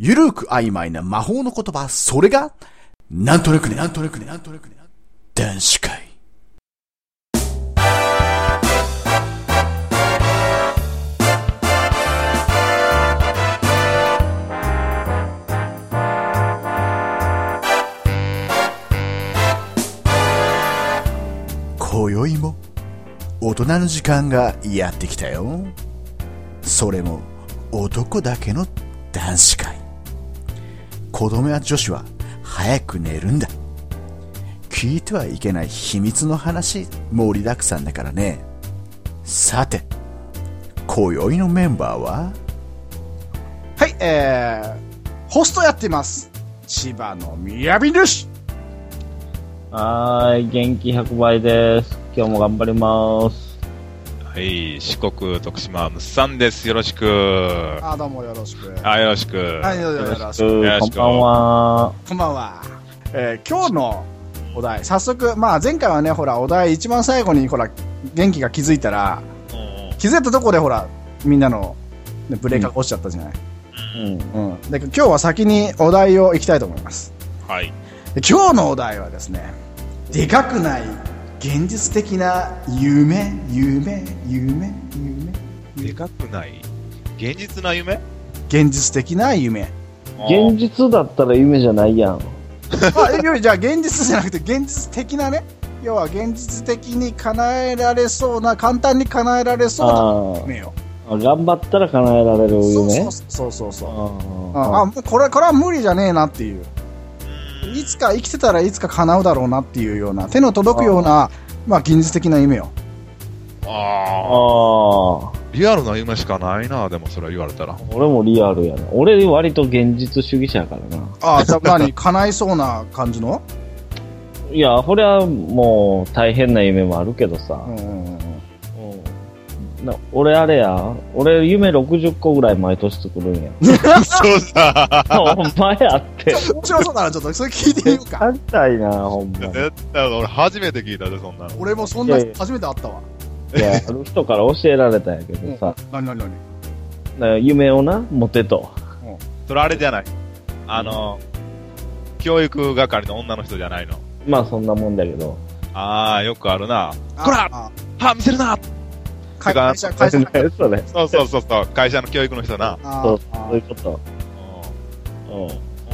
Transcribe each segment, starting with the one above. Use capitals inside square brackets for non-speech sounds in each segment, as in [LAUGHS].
ゆるく曖昧な魔法の言葉、それが、なんとなくね、なんとなくね、なんとなくね、男子会。今宵も大人の時間がやってきたよそれも男だけの男子会子供や女子は早く寝るんだ聞いてはいけない秘密の話盛りだくさんだからねさて今宵のメンバーは？はい、えー、ホストやってます。千葉のみやびです。はーい、元気100倍です。今日も頑張ります。はい、四国徳島むっさんです。よろしく。あ、どうもよろしく。あ、よろしく。はい、よろしく。ろこしくんばんは。こんばんは。えー、今日のお題、早速、まあ前回はね、ほら、お題一番最後に、ほら、元気が気づいたら、うん気づいたとこでほら、みんなの、ね、ブレーカーが落ちちゃったじゃない？うん。うん。で、今日は先にお題をいきたいと思います。はい。で今日のお題はですね、でかくない現実的な夢、夢、夢、夢、でかくない？現実な夢？現実的な夢？現実だったら夢じゃないやん。あ、じゃあ現実じゃなくて現実的なね？要は現実的に叶えられそうな、簡単に叶えられそうなあ夢よ。あ。頑張ったら叶えられる夢？そうそうそうそう。あああ、もうこれ、これは無理じゃねえなっていう。いつか生きてたらいつか叶うだろうなっていうような、手の届くような、まあ現実的な夢よ。あああ。リアルな夢しかないな、でもそれ言われたら。俺もリアルやな。俺割と現実主義者やからな。ああ、じゃあ何叶いそうな感じの？[LAUGHS] いや、これはもう大変な夢もあるけどさ。うんな俺あれや。俺夢60個ぐらい毎年作るんや。そうだ。ほんまやって。面白そうだな、ちょっとそれ聞いてみようか。やりたいな、ほんまに。絶対俺初めて聞いたで、そんなの。俺もそんないやいや初めて会ったわ。いや、ある人から教えられたんやけどさ。何何何？だから夢をな、持てと。それあれじゃない。あの、教育係の女の人じゃないの。まあそんなもんだけど。ああ、よくあるな。あこらあ歯見せるな会会社、会社。何それ。そうそうそうそう、会社の教育の人な。あそう、あそういうこと。うん。うん。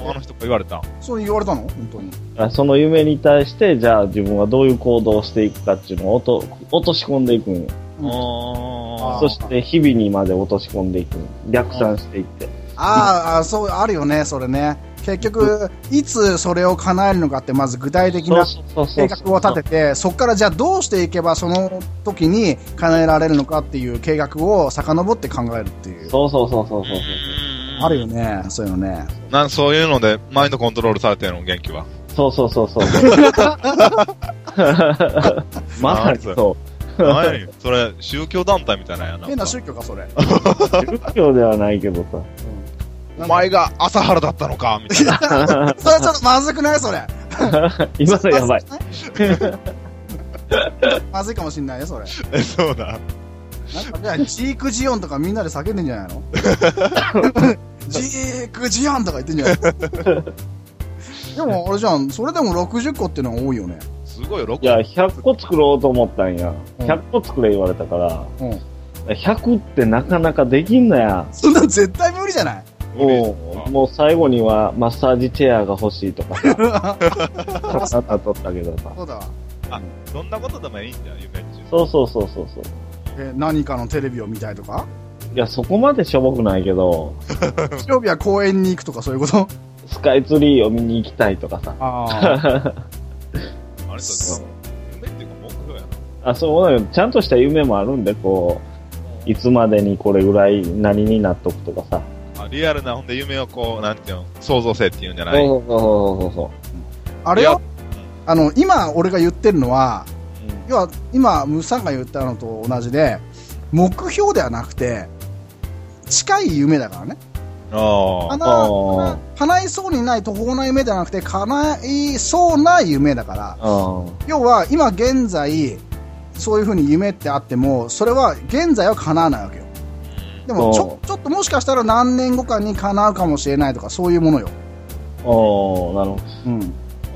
あの人が言われたん。そう言われたの？本当に。あその夢に対して、じゃあ自分はどういう行動をしていくかっていうのを落と落とし込んでいくんよ。そして日々にまで落とし込んでいく逆算していって。あーあー、そう、あるよね、それね。結局、いつそれを叶えるのかって、まず具体的な計画を立てて、そこからじゃあどうしていけばその時に叶えられるのかっていう計画を遡って考えるっていう。そうそうそうそうそう。あるよね、そういうのね。なんそういうので、マインドコントロールされてるの、元気は。そうそうそうそう。[LAUGHS] まさにそう。それ、宗教団体みたいなんやな。変な宗教か、それ。[LAUGHS] 宗教ではないけどさ。お前が朝原だったのかみたいな。それちょっとまずくない？それ。[LAUGHS] 今のやばい。まずい？かもしんないね、それ。え、そうだ。なんか、じゃあ、ジークジオンとかみんなで叫んでんじゃないの？[LAUGHS] ジークジオンとか言ってんじゃない？でも、あれじゃん、それでも60個っていうのが多いよね。すごいよ、6いや、100個作ろうと思ったんや。うん100個作れ言われたから、うん。100ってなかなかできんのや。そんなん絶対無理じゃない？もう、もう最後にはマッサージチェアが欲しいとかさ、[LAUGHS] あとったけどさ。そうだわ。どんなことでもいいんだよ、夢中。そうそうそうそうそう。え、何かのテレビを見たいとか？いや、そこまでしょぼくないけど、[LAUGHS] [LAUGHS] 日曜日は公園に行くとかそういうこと？スカイツリーを見に行きたいとかさ。ああれさ、夢っていうか目標やあ、そうだよ。ちゃんとした夢もあるんで、こう、いつまでにこれぐらい何になっとくとかさ。リアルな、ほんで夢をこう、なんていうの、創造性っていうんじゃそないうそうそうそうそう。あれよあの、今俺が言ってるのは、うん要は今、ムーさんが言ったのと同じで、目標ではなくて、近い夢だからね。ああ。叶叶いそうにない途方な夢ではなくて、叶いそうな夢だから、うん。要は今現在、そういう風に夢ってあっても、それは現在は叶わないわけよ。でもちょ、ちょっともしかしたら何年後かに叶うかもしれないとか、そういうものよ。おー、なるほど。うん。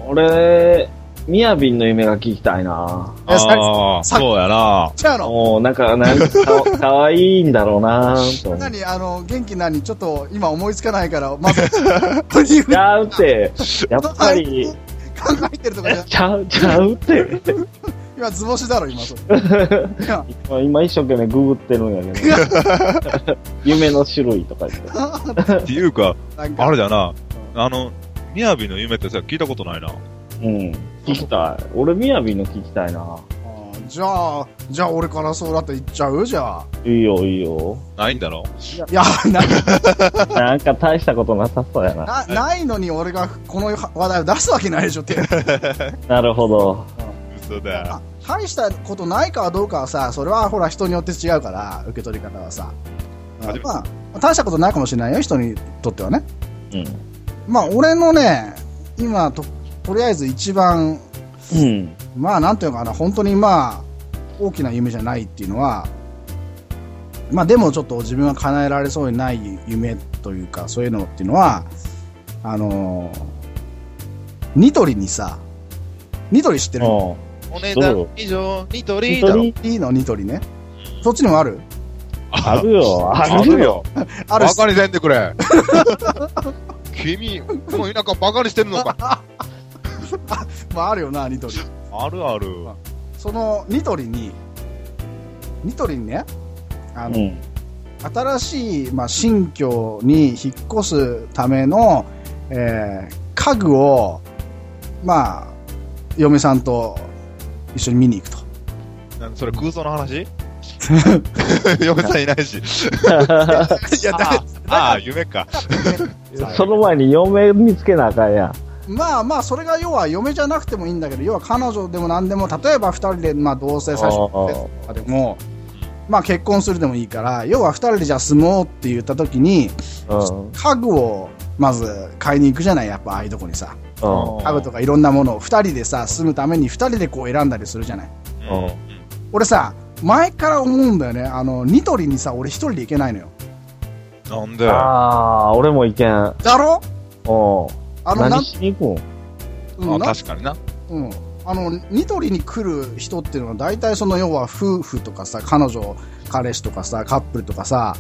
俺、みやびんの夢が聞きたいなああ、さそうやな。じゃあの、なんか、なんかか、[LAUGHS] かわいいんだろうなと。何あの、元気何？ちょっと今思いつかないから、まず、[LAUGHS] ちゃうって、やっぱり、[LAUGHS] 考えてるとかじゃ、ちゃう、ちゃうって。今図星だろ、今それ。い [LAUGHS] や今今一生懸命ググってるんやけど。[LAUGHS] 夢の種類とか言って。[LAUGHS] っていうか、かあれだな。あの、みやびの夢ってさ、聞いたことないな。うん。聞きたい。俺、みやびの聞きたいな。じゃあ、じゃあ俺からそうだって言っちゃう？じゃあ。いいよ、いいよ。ないんだろ？いや、な、なんか大したことなさそうやな。なないのに俺がこの話題を出すわけないでしょって。なるほど。嘘だよ。大したことないかどうかはさ、それはほら人によって違うから、受け取り方はさ。まあ、大したことないかもしれないよ、人にとってはね。うん。まあ、俺のね、今と、とりあえず一番、うん。まあ、なんていうのかな、本当にまあ、大きな夢じゃないっていうのは、まあ、でもちょっと自分は叶えられそうにない夢というか、そういうのっていうのは、あのーニトリにさ、ニトリ知ってる？おお値段以上、ニトリだろ。ニいいのニトリね。そっちにもある？あるよ、ああるよ。るよ。あるバカにせんでくれ。君、この田舎バカにしてんのか。まあ、あるよな、ニトリ。あるある。そのニトリに、ニトリにね、あの、うん。新しい、まあ、新居に引っ越すための、えー家具を、まあ、嫁さんと一緒に見に行くと。それ空想の話？[LAUGHS] 嫁さんいないし。[LAUGHS] いや、だあああ、夢か。[LAUGHS] その前に嫁見つけなあかんやん。まあまあ、それが要は嫁じゃなくてもいいんだけど、要は彼女でも何でも、例えば二人で、まあ、同棲最初とかでも、まあ結婚するでもいいから、要は二人でじゃあ住もうって言った時に、うん。家具をまず買いに行くじゃない、やっぱああいうとこにさ。うん。家具とかいろんなものを二人でさ、住むために二人でこう選んだりするじゃない。俺さ、前から思うんだよね。あの、ニトリにさ、俺一人で行けないのよ。なんで？ああ、俺もいけん。だろ？うん。あの、何しに行くんうん、あな確かにな。うん。あの、ニトリに来る人っていうのは大体その要は夫婦とかさ、彼女、彼氏とかさ、カップルとかさ、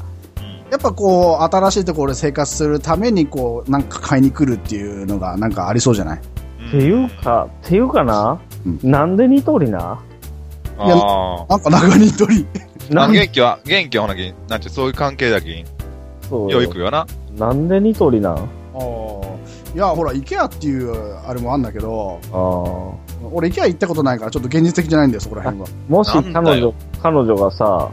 やっぱこう、新しいところで生活するためにこう、なんか買いに来るっていうのがなんかありそうじゃない？うんっていうか、っていうかな、うんなんでニトリな？やあなんか長ニトリ。[LAUGHS] あ。なん元気は、元気はほなき、なんちゅう、そういう関係だけん。そうよう行くよな。なんでニトリな？んあいや、ほら、イケアっていうあれもあんだけど、あ。俺イケア行ったことないからちょっと現実的じゃないんだよ、そこら辺は。もしなんだ彼女よ、彼女がさ、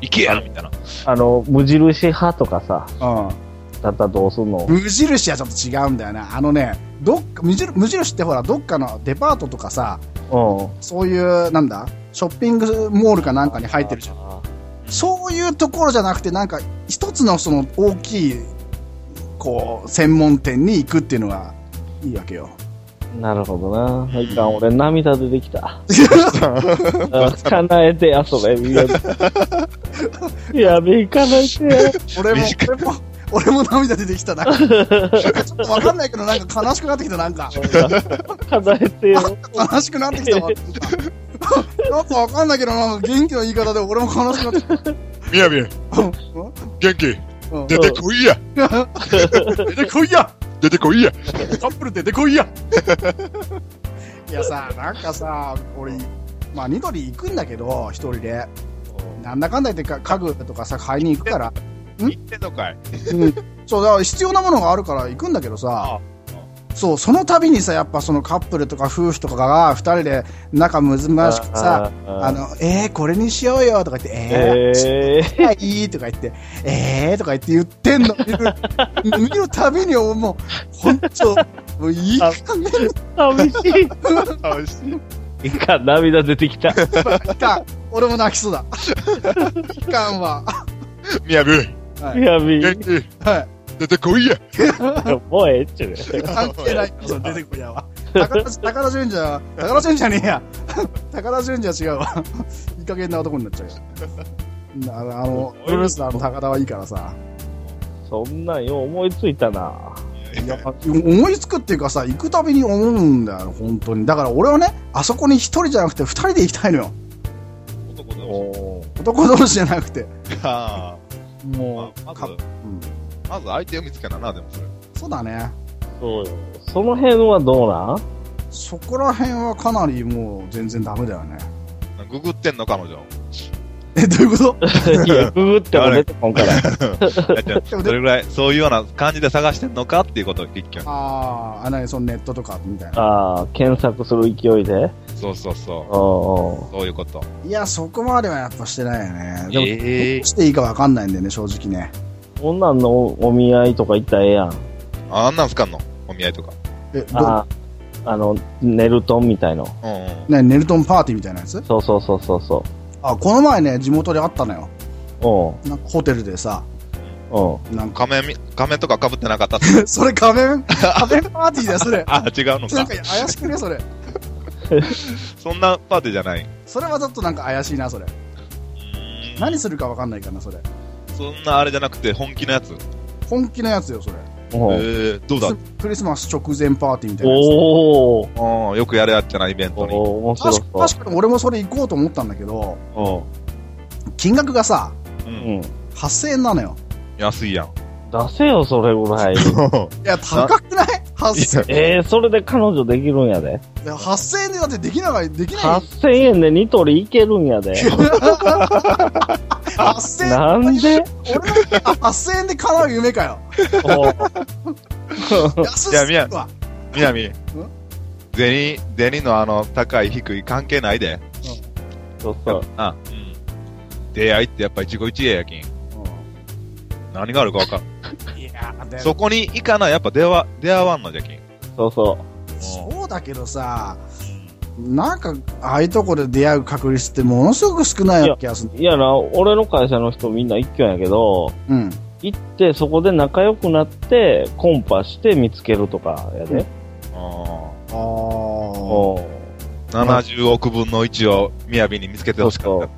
行けやみたいな。あの、無印派とかさ、うん。だったらどうすんの？無印はちょっと違うんだよな。あのね、どっか、無印無印ってほら、どっかのデパートとかさ、うん。そういう、なんだ、ショッピングモールかなんかに入ってるじゃん。あそういうところじゃなくて、なんか、一つのその大きい、こう、専門店に行くっていうのがいいわけよ。ーなるほどな。いかん、俺涙出てきた。[LAUGHS] あ叶えてや、それ。いや、やべえ、叶えてや。俺も、短俺も、俺も涙出てきたな。ちょっとわかんないけど、なんか悲しくなってきた、なんか。叶えてよ。悲しくなってきたわ。なんかわかんないけど、なんか元気の言い方で俺も悲しくなってきた。みやびん、元気、うん。[LAUGHS] 出てこいや。出てこいや。出てこいや。カップル出てこいや。いやさ、なんかさ、俺、まあ、ニトリ行くんだけど、一人で。なんだかんだ言ってか家具とかさ、買いに行くから。行ってんのかい。うん。そう、だから必要なものがあるから行くんだけどさ、そう、その度にさ、やっぱそのカップルとか夫婦とかが二人で仲むずましくさ、ああの、えー、これにしようよとか言って、えー、えはいいいとか言って、えーとか言って言ってんの見る、[LAUGHS] 見るたびにもう、ほんと、もういい加減ー、寂しい。いかん、涙出てきた。[LAUGHS] いかん。俺も泣きそうだ。[LAUGHS] いかんわ。みやびはい。出てこいや [LAUGHS] もうええっちゅうね。関係ない出てこいやわ。[LAUGHS] 高田、高田純次は、高田純次じゃねえや？[LAUGHS] 高田純次は違うわ。いい加減な男になっちゃうよ。あの、あのプロレスラーの高田はいいからさ。そんなんよう思いついたな。いや、思いつくっていうかさ、行くたびに思うんだよ、本当に。だから俺はね、あそこに一人じゃなくて二人で行きたいのよ。男同士。おー男同士じゃなくて。あもう、かあまず、うん、まず相手を見つけなな、でもそれ。そうだね。そうよ。その辺はどうなん？そこら辺はかなりもう全然ダメだよね。ググってんの、彼女。え、どういうこと？[LAUGHS] いや、ググっても出てこんから。え [LAUGHS] じゃあそれぐらい、そういうような感じで探してんのかっていうことを聞きよあーあ、なに、そのネットとかみたいな。ああ、検索する勢いで？そうそうそおうおう。そういうこと。いや、そこまではやっぱしてないよね。でも、ええどうしていいかわかんないんだよね、正直ね。うこんなんのお見合いとか行ったらええやん。ああんなんすかんの？お見合いとか。え、どああ、あの、ネルトンみたいの。うんうん。ね、ネルトンパーティーみたいなやつ？そうそうそうそうそあ、この前ね、地元であったのよ。う。おうなんかホテルでさ、おうなんか、仮面み、仮面とか被ってなかった？っ [LAUGHS] それ仮面？仮面パーティーだよ、それ。[LAUGHS] あ、違うのかなんか。怪しくね、それ。[LAUGHS] そんなパーティーじゃない。それはちょっとなんか怪しいな、それ。何するかわかんないかな、それ。そんなあれじゃなくて本気のやつ？本気のやつよ、それ。おうえー、どうだ？クリスマス直前パーティーみたいなやつ。おーうん、よくやるやつじゃない、イベントに。おー面白確。か確かに俺もそれ行こうと思ったんだけど、金額がさ、う。うんん。8000円なのよ。安いやん。出せよ、それぐらい。[LAUGHS] いや、高くない ?8000 ええー、それで彼女できるんやで。円。8000円でだってできない、できない。8000円でニトリいけるんやで。[LAUGHS] 8000円。なんで？俺の8000円で叶う夢かよ。安すいやみやぎるわ。みなみ。銭、銭のあの、高い低い関係ないで。そうそう。あ、うん。出会いってやっぱ一期一会やきん。何があるかわかん。いや、そこに行かない、やっぱ出会、出会わんのじゃきん。そうそそうだけどさ、なんか、ああいうとこで出会う確率ってものすごく少ない気がする。う。いやな、俺の会社の人みんな一挙やけど、うん。行ってそこで仲良くなって、コンパして見つけるとかやで。あああ。あ。70億分の1を雅に見つけてほしかっ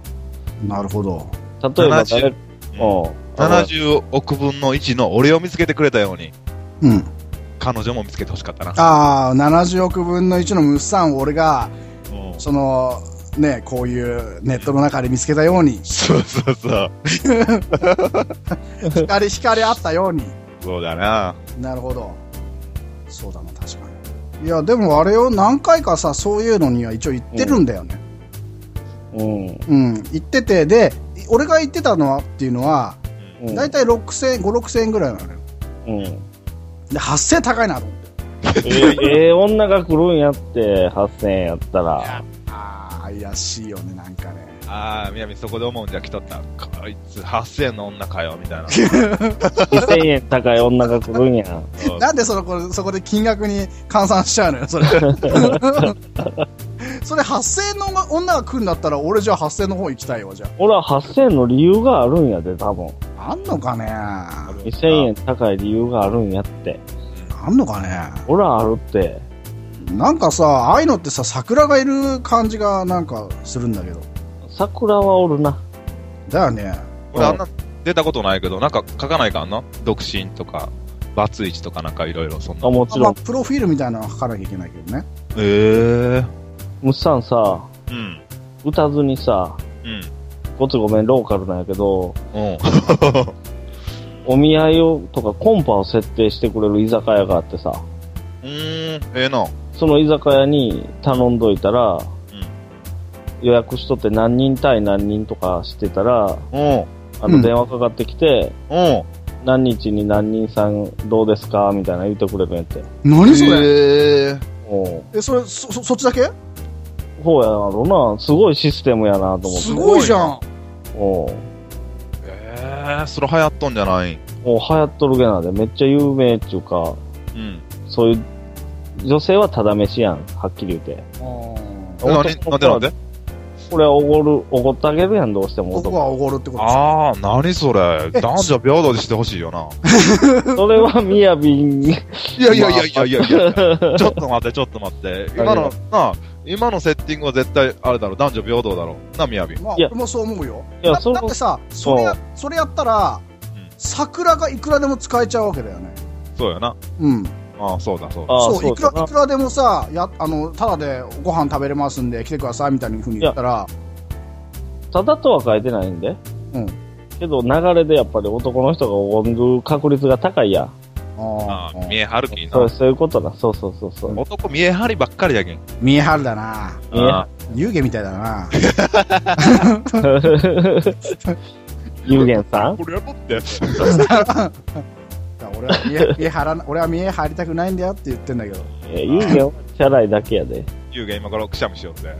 なるほど。例えば誰、70おうた。70億分の1の俺を見つけてくれたように、うん。彼女も見つけてほしかったな。ああ、70億分の1のムッサンを俺が、うんその、ね、こういうネットの中で見つけたように、そうそうそう。[LAUGHS] 光、光あったように。そうだな。なるほど。そうだな、確かに。いや、でもあれを何回かさ、そういうのには一応言ってるんだよね。うん。うん、言ってて、で、俺が言ってたのはっていうのは、うん。だいたい6000円、5、6000円ぐらいなのよ。うん。で、8000円高いなと思って。えー、えー女が来るんやって、8000円やったら。ああ、怪しいよね、なんかね。ああ、みやみそこで思うんじゃ来とった。こいつ8000円の女かよ、みたいな。[LAUGHS] 2000円高い女が来るんや。なんでそのこれそこで金額に換算しちゃうのよ、それ。[LAUGHS] それ8000円の女が来るんだったら、俺じゃあ8000円の方行きたいわ、じゃ俺は8000円の理由があるんやで、多分。あ。あんのかね？2000円高い理由があるんやって。あんのかね？俺はあるって。なんかさ、ああいうのってさ、桜がいる感じがなんかするんだけど。桜はおるな。だよね。俺あんな出たことないけど、なんか書かないかんの？独身とか、バツイチとかなんかいろいろそんなあ、。もちまあ、ろん。プロフィールみたいなのは書かなきゃいけないけどね。ええむっさんさ、うん。歌ずにさ、うん。ごつごめん、ローカルなんやけど、うん。お見合いをとかコンパを設定してくれる居酒屋があってさ、うーん、ええな。その居酒屋に頼んどいたら、予約しとって何人対何人とかしてたら、うん。うんあの電話かかってきて、うん。何日に何人さんどうですかみたいな言ってくれるんやって。何それ、ええおうえ、それ、そ、そそっちだけ？ほうやろな。すごいシステムやなと思ってす。ごいじゃん。おうええそれ流行っとんじゃない？もう流行っとるげなで、めっちゃ有名っていうか、うん。そういう、女性はただ飯やん、はっきり言うて。何なんでなんで？これはおごる、おごってあげるやん、どうしても男。男はおごるってこと。ああ、何それ？男女平等にしてほしいよな。[LAUGHS] それはみやびん、いやいやいやいやいやいやちょっと待って、ちょっと待って。今の、なあ、今のセッティングは絶対、あれだろ、男女平等だろ。な、みやび。まあ、俺もそう思うよ。いや、だそだってさ、それやそれやったらうん、桜がいくらでも使えちゃうわけだよね。そうやな。うん。ああ、そうだ、そうだ。ああ、そう、いくら、いくらでもさ、や、あの、ただでご飯食べれますんで来てくださいみたいな風に言ったら、ただとは書いてないんで。うん。けど、流れでやっぱり男の人がおごる確率が高いやん。あ見えはるきな。そう、そういうことだ。そうそうそうそう。男見えはりばっかりやけん。見えはるだな。湯気みたいだな。ゆうげんさん？これやろって。[LAUGHS] 俺は見え、張らな、俺は見え張りたくないんだよって言ってんだけど。えゆうげんはチャラいだけやで。湯気今からくしゃみしようって。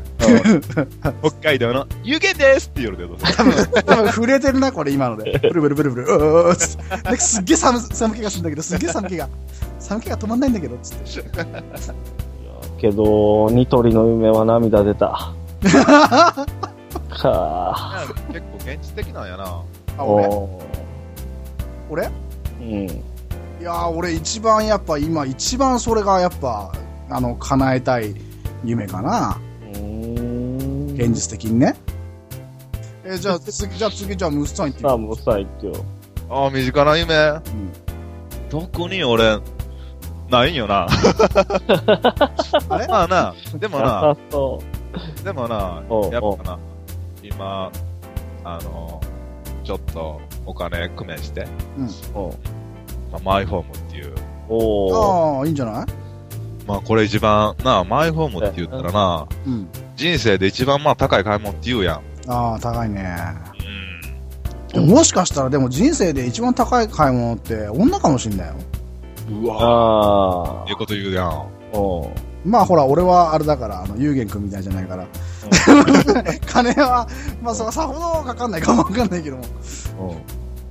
北海道の湯気ですって言うてどうせ。多分、多分震えてるな、これ今ので。ブルブルブルブル、うーうーつってなんかすっげえ寒、寒気がするんだけど、すっげえ寒気が。寒気が止まんないんだけど、つって。けど、ニトリの夢は涙出た。[LAUGHS] か結構現実的なんやな。あ、ー。俺？お俺？ーうん。いやー、俺一番やっぱ今、一番それがやっぱ、あの、叶えたい夢かな。現実的にね。えーじゃあ次、じゃあ次、じゃあムスさん行ってみさあ、よもうさ、一応。ああ、身近な夢。う。うん特に俺、ないんよな。あれ？[LAUGHS] まあな、でもな、でもなやっぱな、今、あの、ちょっとお金工面して、う。おうまあ、マイホームっていう。おー。ああ、いいんじゃない？まあこれ一番、な、マイホームって言ったらな、うん。人生で一番まあ高い買い物って言うやん。ああ、高いね。うん。でももしかしたらでも人生で一番高い買い物って女かもしんないよ。うわあいうこと言うやん。あ。おう。まあほら、俺はあれだから、あの、有限くんみたいじゃないから。[LAUGHS] 金は、まあそさほどかかんないかもわかんないけども。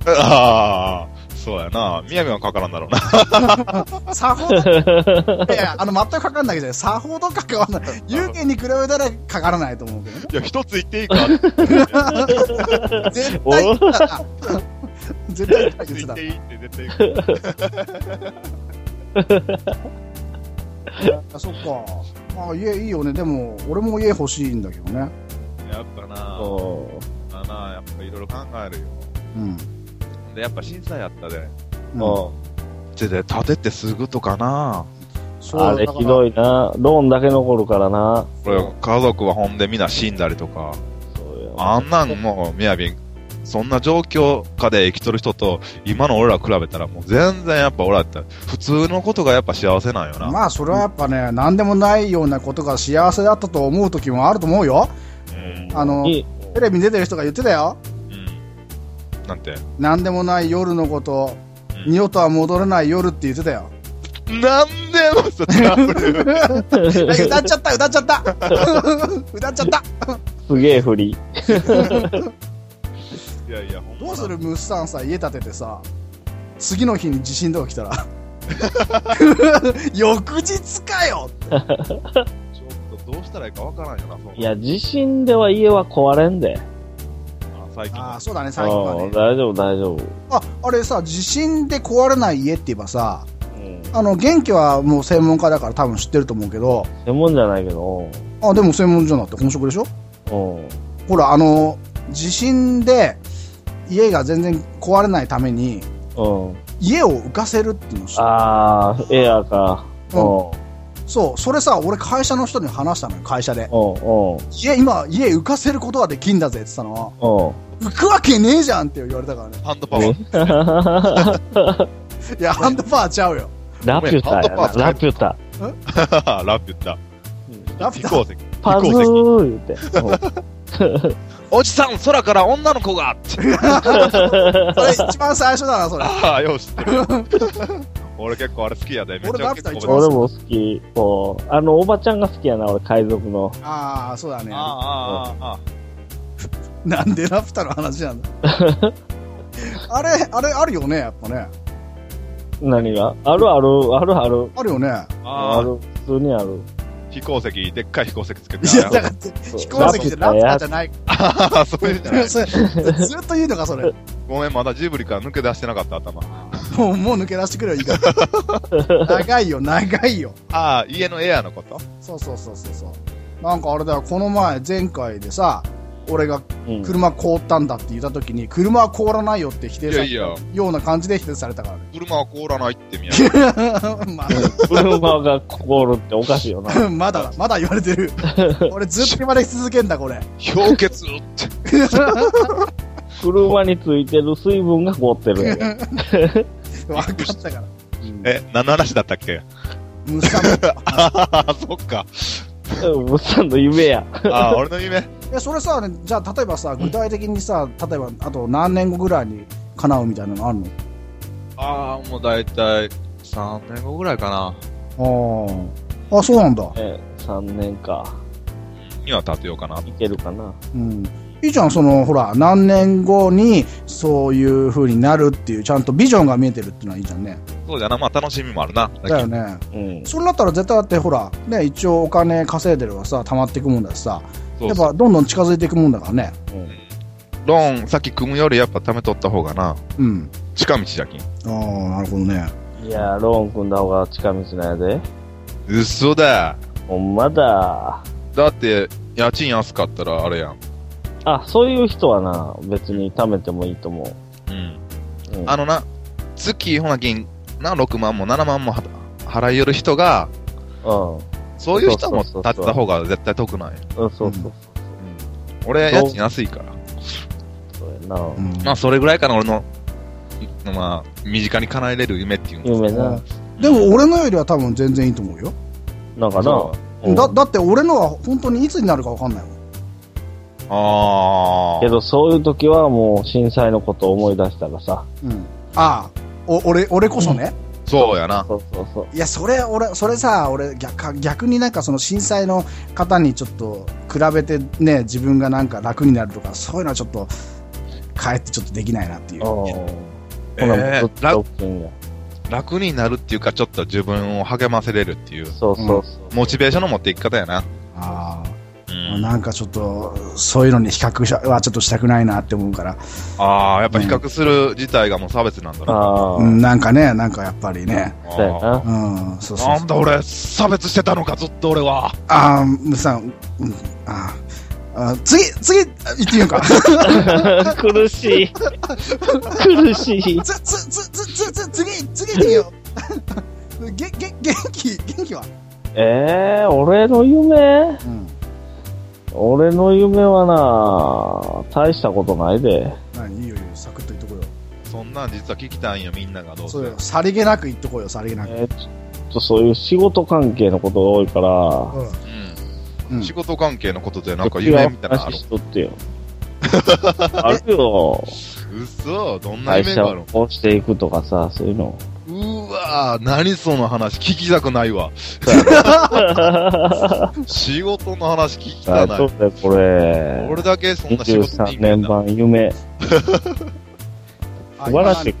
ああ、そうやな。みやみはかからんだろうな。[LAUGHS] さほど、[LAUGHS] いやいや、あの、全くかかんないけど、さほどかかわない。有限に比べたらかからないと思うけどね。いや、一つ言っていいか絶対言ったな。絶対言った [LAUGHS] 言っていいって絶対言う。あ、そっか。まあ、家いいよね。でも、俺も家欲しいんだけどね。やっぱな、おう。まあな、やっぱいろいろ考えるよ。うん。で、やっぱ震災やったで。うんおう。ちで、建ててすぐとかな。そうあれひどいな。ローンだけ残るからな。これ、家族はほんでみんな死んだりとか。あんなんもう、みやびん、そんな状況下で生きとる人と、今の俺ら比べたらもう全然やっぱ俺らって、普通のことがやっぱ幸せなんよな。まあ、それはやっぱね、何でもないようなことが幸せだったと思う時もあると思うよ。うん。あの、テレビに出てる人が言ってたよ。うん。なんて。何でもない夜のこと、うん二度とは戻れない夜って言ってたよ。なんでも歌っちゃった、歌っちゃった。[LAUGHS] 歌っちゃった。すげえ振り。いやいや、どうするムッサンさ、家建ててさ、次の日に地震とか来たら。[LAUGHS] 翌日かよちょっとどうしたらいいかわからんよな、そういや、地震では家は壊れんで。あ最近ああ、そうだね、最近はうんね。大丈夫、大丈夫。あ、あれさ、地震で壊れない家って言えばさ、うん。あの、元気はもう専門家だから多分知ってると思うけど、専門じゃないけど。あ、でも専門じゃなくて本職でしょ？うん。ほら、あの、地震で家が全然壊れないために、うん。家を浮かせるっていうのを知ってああ、エアーか。ううんん。そう、それさ、俺会社の人に話したのよ、会社で。うん。家、今、家浮かせることができんだぜって言ったの。うん。浮くわけねえじゃんって言われたからね。ハンドパワー。[LAUGHS] いや、ハンドパワーちゃうよ。ラピュタやな。ラピュタ。[LAUGHS] ラピュタ。ラピュタ。飛行石。パズ。ー言って。おじさん、空から女の子がって。[LAUGHS] それ一番最初だな、それ。ああ、よし。俺結構あれ好きやで。めっちゃ結構俺も好き。こう、あの、おばちゃんが好きやな、俺、海賊の。ああ、そうだね。ああ、ああ、あ [LAUGHS] なんでラピュタの話なんだ？[LAUGHS] あれ、あれあるよね、やっぱね。何が？あるある、あるある。あるよね。あ。ああ、ある。普通にある。飛行石、でっかい飛行石つけて。いや、だから、飛行石ってラピュタじゃない。ああ、[LAUGHS] そういうんじゃない。それずっと言うのか、それ。ごめん、まだジブリから抜け出してなかった、頭。もう、もう抜け出してくれよ、いいから。[LAUGHS] 長いよ、長いよ。ああ、家のエアのこと？そうそうそうそうそう。なんかあれだよ、この前、前回でさ、俺がうん。車凍ったんだって言った時に、車は凍らないよって否定されたいやいやような感じで否定されたからね。車は凍らないって宮城。[LAUGHS] ま車が凍るっておかしいよな。あ、[LAUGHS] まだ、まだ言われてる。俺ずっと言われ続けんだ、これ。氷結って。車についてる水分が凍ってるんや。[LAUGHS] 分かったから。え、何の話だったっけ？ムサああ、そっか。物産の夢や。ああ、俺の夢。え、それさ、ね、じゃあ、例えばさ、具体的にさ、例えば、あと何年後ぐらいに叶うみたいなのあるの？ああ、もうだいたい3年後ぐらいかな。ああ。あ、そうなんだ。え、3年か。には立てようかな。いけるかな。うん。いいじゃん、その、ほら、何年後に、そういう風になるっていう、ちゃんとビジョンが見えてるっていうのはいいじゃんね。そうじゃな、まあ楽しみもあるな。だよね。うん。それだったら絶対だって、ほら、ね、一応お金稼いでればさ、溜まっていくもんだしさ、やっぱどんどん近づいていくもんだからね。うん。ローン、さっき組むよりやっぱ貯めとった方がな、うん。近道じゃきん。ああ、なるほどね。いや、ローン組んだ方が近道なんやで。嘘だ。ほんまだ。だって、家賃安かったらあれやん。あ、そういう人はな、別に貯めてもいいと思うん。う。うん、あのな、月、ほな銀、な、6万も7万もは払いよる人が、うん。そういう人もそうそうそう立ってた方が絶対得なんや。うん、そうそう俺、家賃安いから。そうやな。うん。まあ、それぐらいかな、俺の、まあ、身近に叶えれる夢っていうの。夢な。でも俺のよりは多分全然いいと思うよ。なんかなそ。うんだ、だって俺のは本当にいつになるかわかんないもん。ああ。けど、そういう時はもう震災のことを思い出したらさ。うん。ああ、お、俺、俺こそね。そうやな。そうそうそう。いや、それ、俺、それさ、俺、逆、逆になんかその震災の方にちょっと比べてね、自分がなんか楽になるとか、そういうのはちょっと、かえってちょっとできないなっていう。うん。ほえな、ー。楽になるっていうか、ちょっと自分を励ませれるっていう、そうそうそう。モチベーションの持っていき方やな。あうあ、ん。なんかちょっと、そういうのに比較しはちょっとしたくないなって思うから、ああ、やっぱ比較する自体がもう差別なんだな。ああ、うん、なんかね、なんかやっぱりね、うん、そうそうそう。なんだ俺、差別してたのか、ずっと俺は。ああ、むさん、うん、あーあー、次、次、言ってみようか。[LAUGHS] 苦しい。苦しい。つ、つ、つ、つ、つ、つ、次、次行ってみよう。[LAUGHS] げ、げ、元気、元気は？ええー、俺の夢？うん。俺の夢はな、大したことないで。何？いいよいいよ、サクッと言っとこうよ。そんなん実は聞きたいんや、みんながどうせそうよ、さりげなく言っとこうよ、さりげなく。えーちょっとそういう仕事関係のことが多いから、う。うんん。うん仕事関係のことでなんか夢みたいなのある？話しとってよ。[LAUGHS] あるよ。嘘どんな会社夢があるをこうしていくとかさ、そういうの。うわー何その話聞きたくないわ。[LAUGHS] 仕事の話聞きたない。あそうだよ、これ。俺だけそんな仕事23人間だ。年版夢。あ素晴らしい。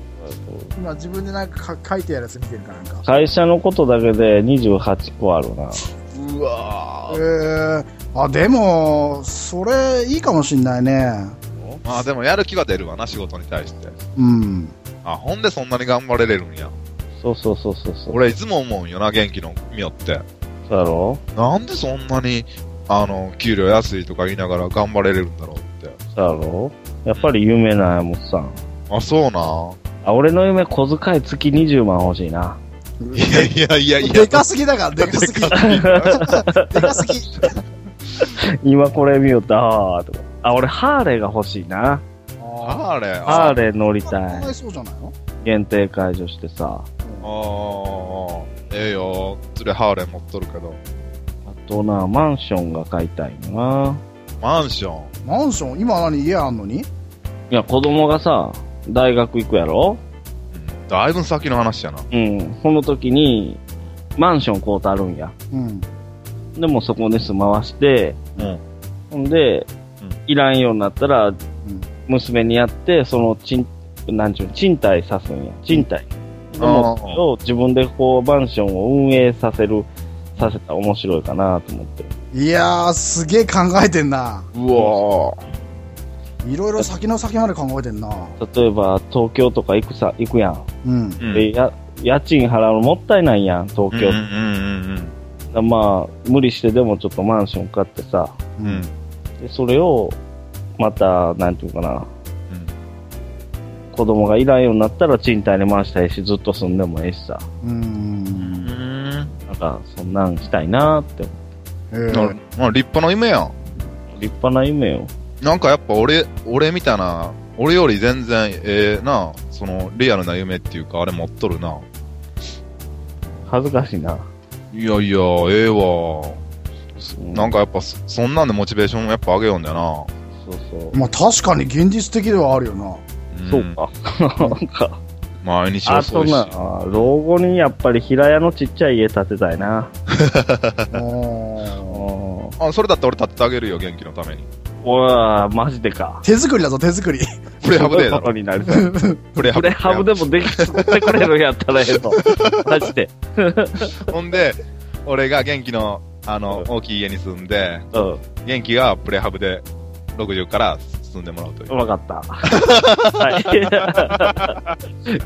今、今自分でなんかか書いてあるやつ見てるかなんか。会社のことだけで28個あるな。うわえーー、あ、でも、それ、いいかもしんないね。まあでもやる気が出るわな、仕事に対して。うん。あ、ほんでそんなに頑張れれるんや。そうそうそうそうそう。俺いつも思うんよな、元気のみよって。そうやろ？なんでそんなに、あの、給料安いとか言いながら頑張れれるんだろうって。そうやろ？やっぱり夢なんやもんさ。あ、そうな。あ、俺の夢小遣い月20万欲しいな。いやいやいやいや。でかすぎだから、でかすぎ。でかすぎ。今これ見よった、あーとか。あ、俺ハーレーが欲しいな。あれ、ハあーレー乗りかたい。そうじゃないの？限定解除してさ。あー、ええよ。連れハーレー持っとるけど。あとな、マンションが買いたいな。マンション？マンション？今何家あんのに？いや、子供がさ、大学行くやろ？うんだいぶ先の話やな。うん。その時に、マンション買うたるんや。うん。でもそこで住まわして、うん。ほんで、うんいらんようになったら、娘にやって、その、賃、なんちゅうの、賃貸さすんや。賃貸。を自分でこう、マンションを運営させる、させたら面白いかなと思って。いやー、すげえ考えてんな。うわいろいろ先の先まで考えてんな。例えば、東京とか行くさ、行くやん。うん。うん。で、や、家賃払うのもったいないやん、東京。うんうんうんだまあ、無理してでもちょっとマンション買ってさ、うん。うん。でそれを、また、なんていうかな、子供がいらんようになったら賃貸に回したいし、ずっと住んでもええしさ。う。うんん。なんか、そんなんしたいなって。えうん。ー、まあ、立派な夢やん。立派な夢よ。なんかやっぱ俺、俺みたいな、俺より全然ええな、その、リアルな夢っていうか、あれ持っとるな。恥ずかしいな。いやいや、ええわ。うんなんかやっぱそ、そんなんでモチベーションやっぱ上げようんだよな。そうそう。まあ確かに現実的ではあるよな。んそう。か。なん [LAUGHS] か、毎日あ遅いし。老後にやっぱり平屋のちっちゃい家建てたいな。あ、それだって俺立ってあげるよ、元気のために。おわマジでか。手作りだぞ、手作り。プレハブでだろ。にな。[LAUGHS] プレハブ。プレハブでもでき作ってくれるんやったらええと。マジで。[LAUGHS] ほんで、俺が元気の、あの、大きい家に住んで、うん。元気がプレハブで60から住んでもらうという。わかった。はい。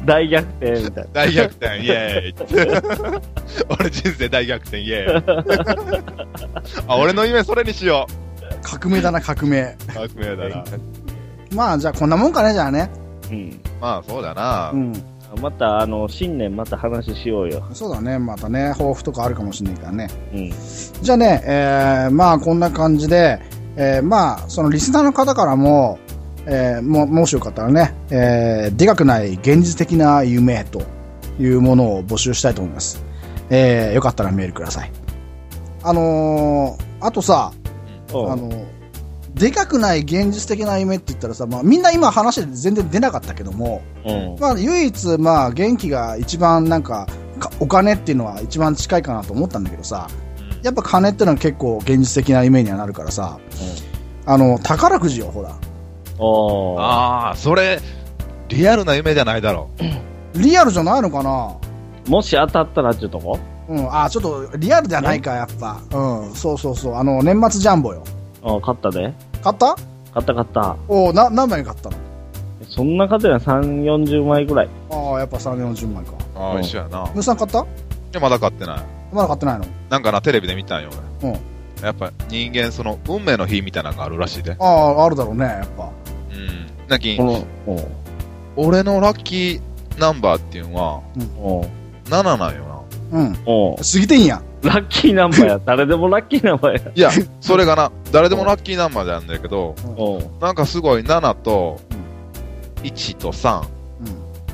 [LAUGHS] 大逆転みたいな。大逆転、イェーイ [LAUGHS] 俺人生大逆転、イェーイ [LAUGHS] あ、俺の夢それにしよ革命だな、革命。う。革命だな。まあじゃあこんなもんかね、じゃあね。うん。まあ、そうだな。うん。また、あの、新年また話しようよ。そうだね、またね、抱負とかあるかもしれないからね。うん。じゃあね、えー、まあこんな感じで、えー、まあそのリスナーの方からも、えー、ももしよかったらね、えー、でかくない現実的な夢というものを募集したいと思います。えー、よかったらメールください。あのー、あとさ、うんあの、でかくない現実的な夢って言ったらさ、まあみんな今話で全然出なかったけども、うん。まあ唯一まあ元気が一番なんか、かお金っていうのは一番近いかなと思ったんだけどさ、やっぱ金ってのは結構現実的な夢にはなるからさ、あの、宝くじよ、ほら。ああ、それ、リアルな夢じゃないだろリアルじゃないのかな？もし当たったらっていうとこ？うん、あ、ちょっとリアルじゃないか、やっぱ。うん、そうそうそう。あの、年末ジャンボよ。うん、買ったで。買った？買った買った。おな、何枚買ったの？そんな買ってない3、40枚ぐらい。ああ、やっぱ3、40枚か。ああ、うん一緒やな。ムーさん買った？で、まだ買ってない。まだ買ってないの？なんかな、テレビで見たんよ、うん。俺。やっぱ人間、その、運命の日みたいなのがあるらしいで。ああ、あるだろうね、やっぱ。うん。なん。俺のラッキーナンバーっていうのは、うん。7なんよな。うん。うん。過ぎてんやん。ラッキーナンバーや。誰でもラッキーナンバーや。[LAUGHS] いや、それがな、誰でもラッキーナンバーなんだけど、うん。なんかすごい7と1と3。うん。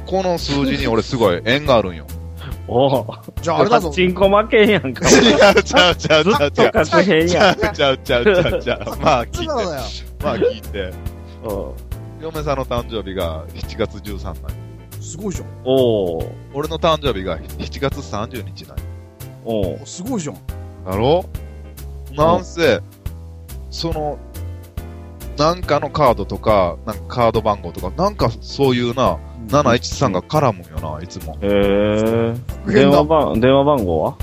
この数字に俺すごい縁があるんよ。おうじゃああれだぞパ。チンコ負けんやんか。[LAUGHS] 違うちゃうちゃうちゃうちゃう。勝てへんやん。ちゃうちゃうちゃうちゃうちゃう。[LAUGHS] まあ聞いて。まあ聞いて。[LAUGHS] うん嫁さんの誕生日が7月13なんよすごいじゃん。おう俺の誕生日が7月30日なんよおうすごいじゃん。だろ？なんせ、その、なんかのカードとか、なんかカード番号とか、なんかそういうな、713が絡むんよな、いつも。へえ。変だ。電話番、電話番号は？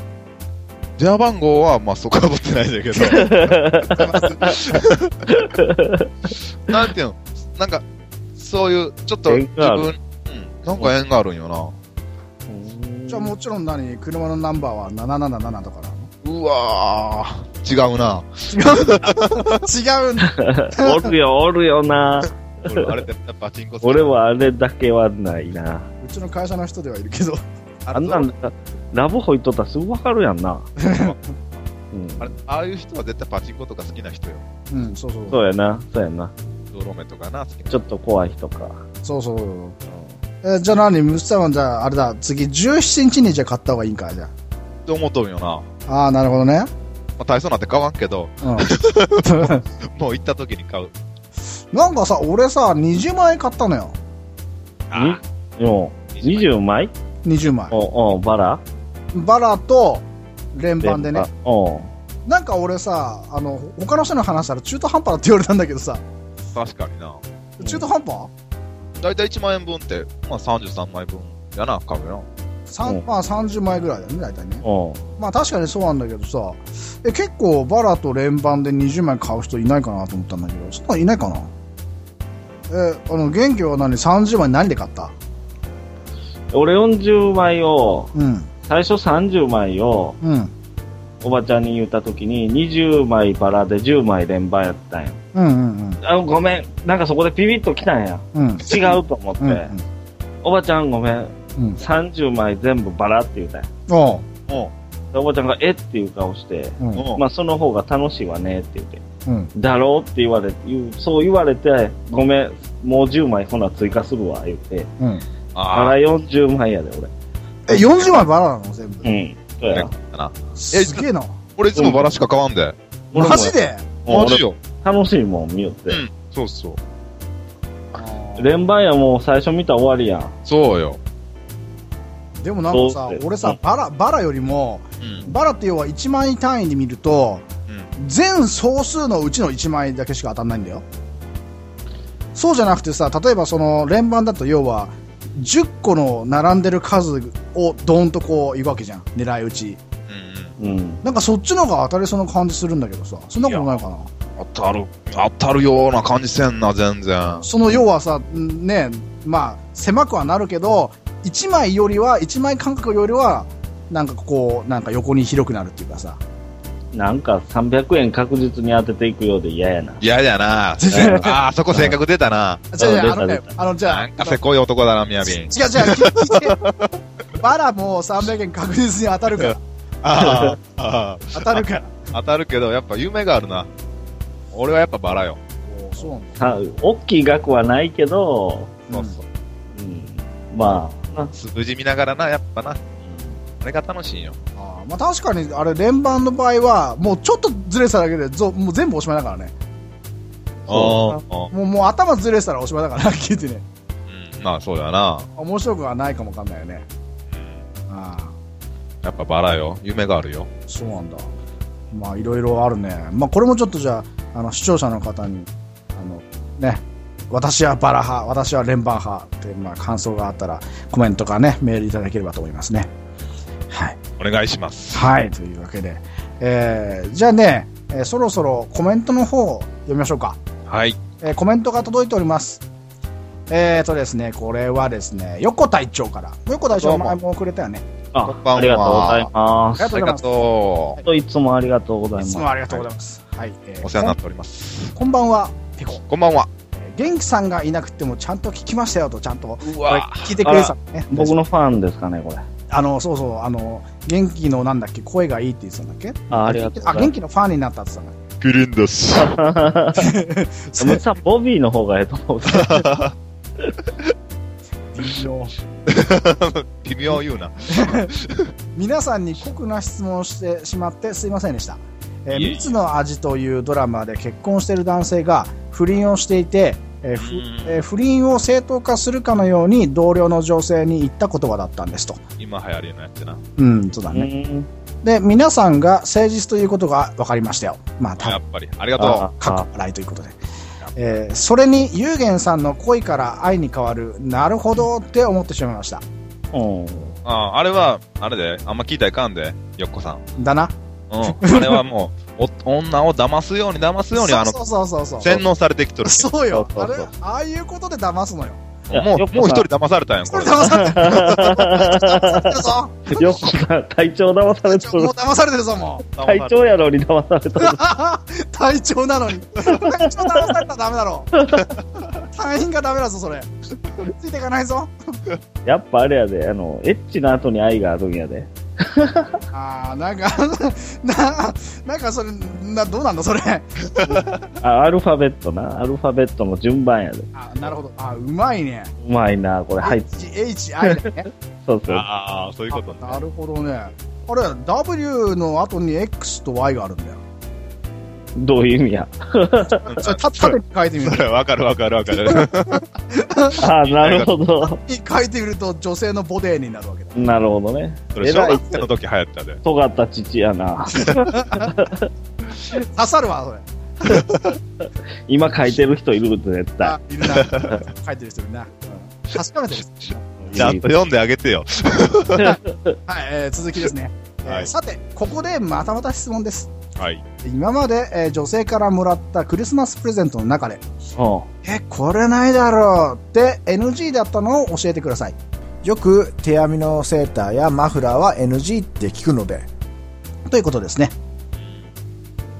電話番号は、まあ、そこは持ってないんだけど、[LAUGHS] なんていうの？なんか、そういう、ちょっと自分、うん、なんか縁があるんよな。じゃあもちろん何？車のナンバーは777とかなうわー、違うな。の違うんだ。[LAUGHS] おるよ、おるよな。俺あれってやっぱパチンコ俺はあれだけはないな。うちの会社の人ではいるけど。あんなん、ラブホ行っとったらすぐわかるやんな。[LAUGHS] うんあれ、ああいう人は絶対パチンコとか好きな人よ。うん、そうそう。そうやな、そうやな。ドロメとかな、好きなちょっと怖い人か。そうそう。えーじゃあ何？ムスターはじゃあ、あれだ、次17日にじゃあ買った方がいいんか、じゃって思っとるよな。まあ。ああ、なるほどね。あ、体操なんて買わんけど、うん。[LAUGHS] もう行った時に買う。なんかさ、俺さ、20万円買ったのよ。あに？うん。20枚20枚？おおバラ？バラと連番でね。おなんか俺さ、あの、他の人の話したら中途半端だって言われたんだけどさ、確かにな。中途半端？だいたい1万円分って、まあ33枚分やな、買うよ三うんまあ30枚ぐらいだよね、大体ね。うん。まあ確かにそうなんだけどさ、え、結構バラと連番で20枚買う人いないかなと思ったんだけど、そんないないかな？え、あの、元気は何 ?30 枚何で買った？俺40枚を、うん。最初30枚をうん。おばちゃんに言った時に20枚バラで10枚連番やったんや。うんうんあ、ごめん。なんかそこでピピッと来たんや。うん。うん。違うと思って。うん。おばちゃんごめん。うん。30枚全部バラって言うたんや。おう。おでおばちゃんがえっていう顔して、うん。おまあその方が楽しいわねって言って。うん。だろうって言われて、言うそう言われて、ごめん、もう10枚ほな追加するわ、言って。うん。バラあ40枚やで、え、40枚バラなの？全部。俺。うん。そうあ、やな。すげえな。俺いつもバラしか買わんで。俺もマジで？マジよ。俺楽しいもん、見よってう。ん。そうそう。連番やもう最初見たら終わりやん。そうよ。でもなんかさ俺さ、バラ、バラよりも、うん。バラって要は1枚単位で見ると、うん。全総数のうちの1枚だけしか当たんないんだよ。そうじゃなくてさ、例えばその連番だと要は、10個の並んでる数をドーンとこういくわけじゃん。狙い撃ち。うん。うん。なんかそっちの方が当たりそうな感じするんだけどさ、そんなことないかな？当たる、当たるような感じせんな、全然。その要はさ、んね、まあ、狭くはなるけど、1枚よりは、1枚間隔よりは、なんかこう、なんか横に広くなるっていうかさ。なんか300円確実に当てていくようで嫌やな。嫌やな。ああ、そこ性格出たな。じゃあ、じゃあ、のねあの、じゃあ、なんかせこい男だな、みやびん。違う違う、聞いて。バラも300円確実に当たるから。ああ、あ当たるから。あ、当たるけど、やっぱ夢があるな。俺はやっぱバラよ。おそうなんだ。さ大きい額はないけど、そうそう。うん、まあ、な数字見ながらな、やっぱな。あれが楽しいんよ。あーまあ確かに、あれ、連番の場合は、もうちょっとずれてただけで、ぞもう全部おしまいだからね。そああ、もう、もう頭ずれてたらおしまいだから、[LAUGHS] 聞いてね。うん。まあ、そうだな。面白くはないかもわかんないよね。ああ。やっぱバラよ。夢があるよ。そうなんだ。まあ、いろいろあるね。まあ、これもちょっとじゃあ、あの、視聴者の方に、あの、ね、私はバラ派、私は連番派って、まあ、感想があったら、コメントかね、メールいただければと思いますね。はい。お願いします。はい、というわけで。えー、じゃあね、えーそろそろコメントの方を読みましょうか。はい。えーコメントが届いております。えーとですね、これはですね、横隊長から。横隊長前もくれたよね。あこんばんはありがとうございます。ありがとうございますいつもありがとうございます。いつもありがとうございます。はい。えーう。お世話になっております。こんばんは、ペコ。こんばんは。えー元気さんがいなくてもちゃんと聞きましたよと、ちゃんと。聞いてくれてたのね。僕のファンですかね、これ。あの、そうそう、あの、元気のなんだっけ、声がいいって言ってたんだっけ？あありがとうごあ。元気のファンになったって言ってキリンです。たんだっけむさん、ボビーの方がええと思う。[LAUGHS] 微妙微妙言うな。[LAUGHS] 皆さんに酷な質問をしてしまってすいませんでした。えー蜜の味というドラマで結婚している男性が不倫をしていて、えーえー不倫を正当化するかのように同僚の女性に言った言葉だったんですと。今流行りのやつな。うん、そうだうね。んで、皆さんが誠実ということが分かりましたよ。まあ、やっぱり。ありがとあ過去笑いということで。えーそれに、ユーゲンさんの恋から愛に変わる、なるほどって思ってしまいました。うん。う。ああ、あれは、あれで、あんま聞いたらいかんで、よっこさん。だな。うん。あれはもう、お女を騙すように騙すように、あの、そうそうそうそう。洗脳されてきとる。そうよ。あれああいうことで騙すのよ。もう、もう一人騙されたんやん、これ。[LAUGHS] 騙されてる。騙されてるぞ。よっこさん、隊長騙されとるもう。騙されてるぞ、もう。隊長やろに騙されとる。[LAUGHS] 隊長なのに。隊長騙されたらダメだろ。隊員がダメだぞ、それ。ついていかないぞ。やっぱあれやで、あの、エッチな後に愛があるんやで。あー、なんか、[LAUGHS] な、なんかそれ、な、どうなんだ、それ。[LAUGHS] あ、アルファベットな。アルファベットの順番やで。あ、なるほど。あ、うまいね。うまいな、これ。はい。H、H、I だね。[LAUGHS] そうそう。ああ、そういうことね。なるほどね。あれ、W の後に X と Y があるんだよ。どういう意味や？[LAUGHS] それ、た縦に書いてみるそ。れわかるわかるわかる。[LAUGHS] あなるほど。に書いてみると女性のボデーになるわけだ。なるほどね。それ、小学生の時流行ったで。尖った父やな。[LAUGHS] 刺さるわ、それ。今書いてる人いる絶対あ。、いるな。書いてる人いるな。うん確かめてる。ちゃんと読んであげてよ。はい、えー続きですね。えーはいさて、ここでまたまた質問です。はい。今まで、えー女性からもらったクリスマスプレゼントの中で、うん。え、これないだろうって NG だったのを教えてください。よく手編みのセーターやマフラーは NG って聞くので、ということですね。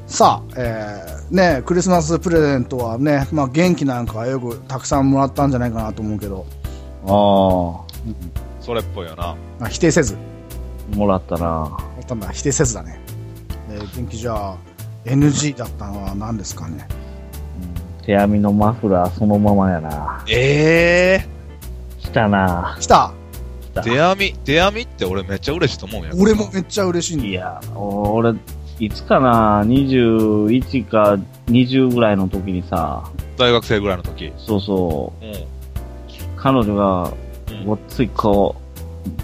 さあ、えー、ね、クリスマスプレゼントはね、まあ元気なんかはよくたくさんもらったんじゃないかなと思うけど、あそれっぽいよな。まあ、否定せず、あ、もらったな。もらったんだ、否定せずだね。えー、元気じゃあ、NG だったのは何ですかね？手編みのマフラーそのままやな。ええ来たな。来た来た手編み、手編みって俺めっちゃ嬉しいと思うんや俺もめっちゃ嬉しいんだいや、俺、いつかな、21か20ぐらいの時にさ、大学生ぐらいの時。そうそうん。う、彼女が、うんごっついこ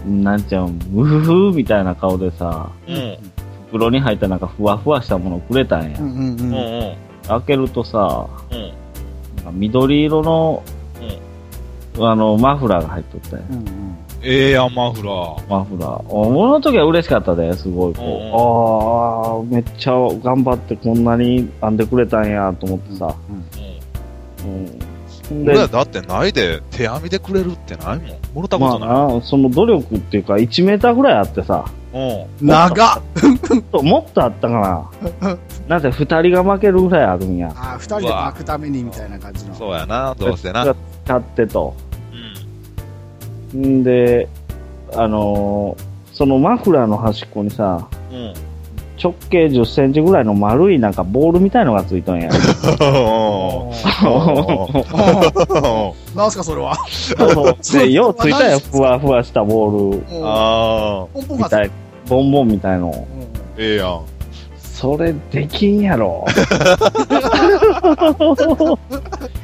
う、なんちゃうん、ムフフみたいな顔でさ、うん。袋に入ったなんかふわふわしたものをくれたんや。うんうんう。うんんうん。開けるとさ、うん。なんか緑色の、あの、マフラーが入っとったんや。うんうんええやん、マフラー。マフラー。おこの時は嬉しかったで、すごい。こうああ、めっちゃ頑張ってこんなに編んでくれたんやと思ってさ。うん。うん。ほん俺らで、だってないで手編みでくれるってないもん。もろたこまとない。あな、その努力っていうか1メーターぐらいあってさ、うん。長っともっとあったかな。なぜ二人が負けるぐらいあるんや。あー二人で巻くためにみたいな感じの。そうやな、どうせな。買ってと。うん。んで、あのーそのマフラーの端っこにさ、うん。直径10センチぐらいの丸いなんかボールみたいのがついとんや。[LAUGHS] [LAUGHS] なんすかそれは。で、[LAUGHS] ようついたよ、ふわふわしたボールみたい、ボンボンみたいの。うんー、ええやん。それできんやろ。[LAUGHS]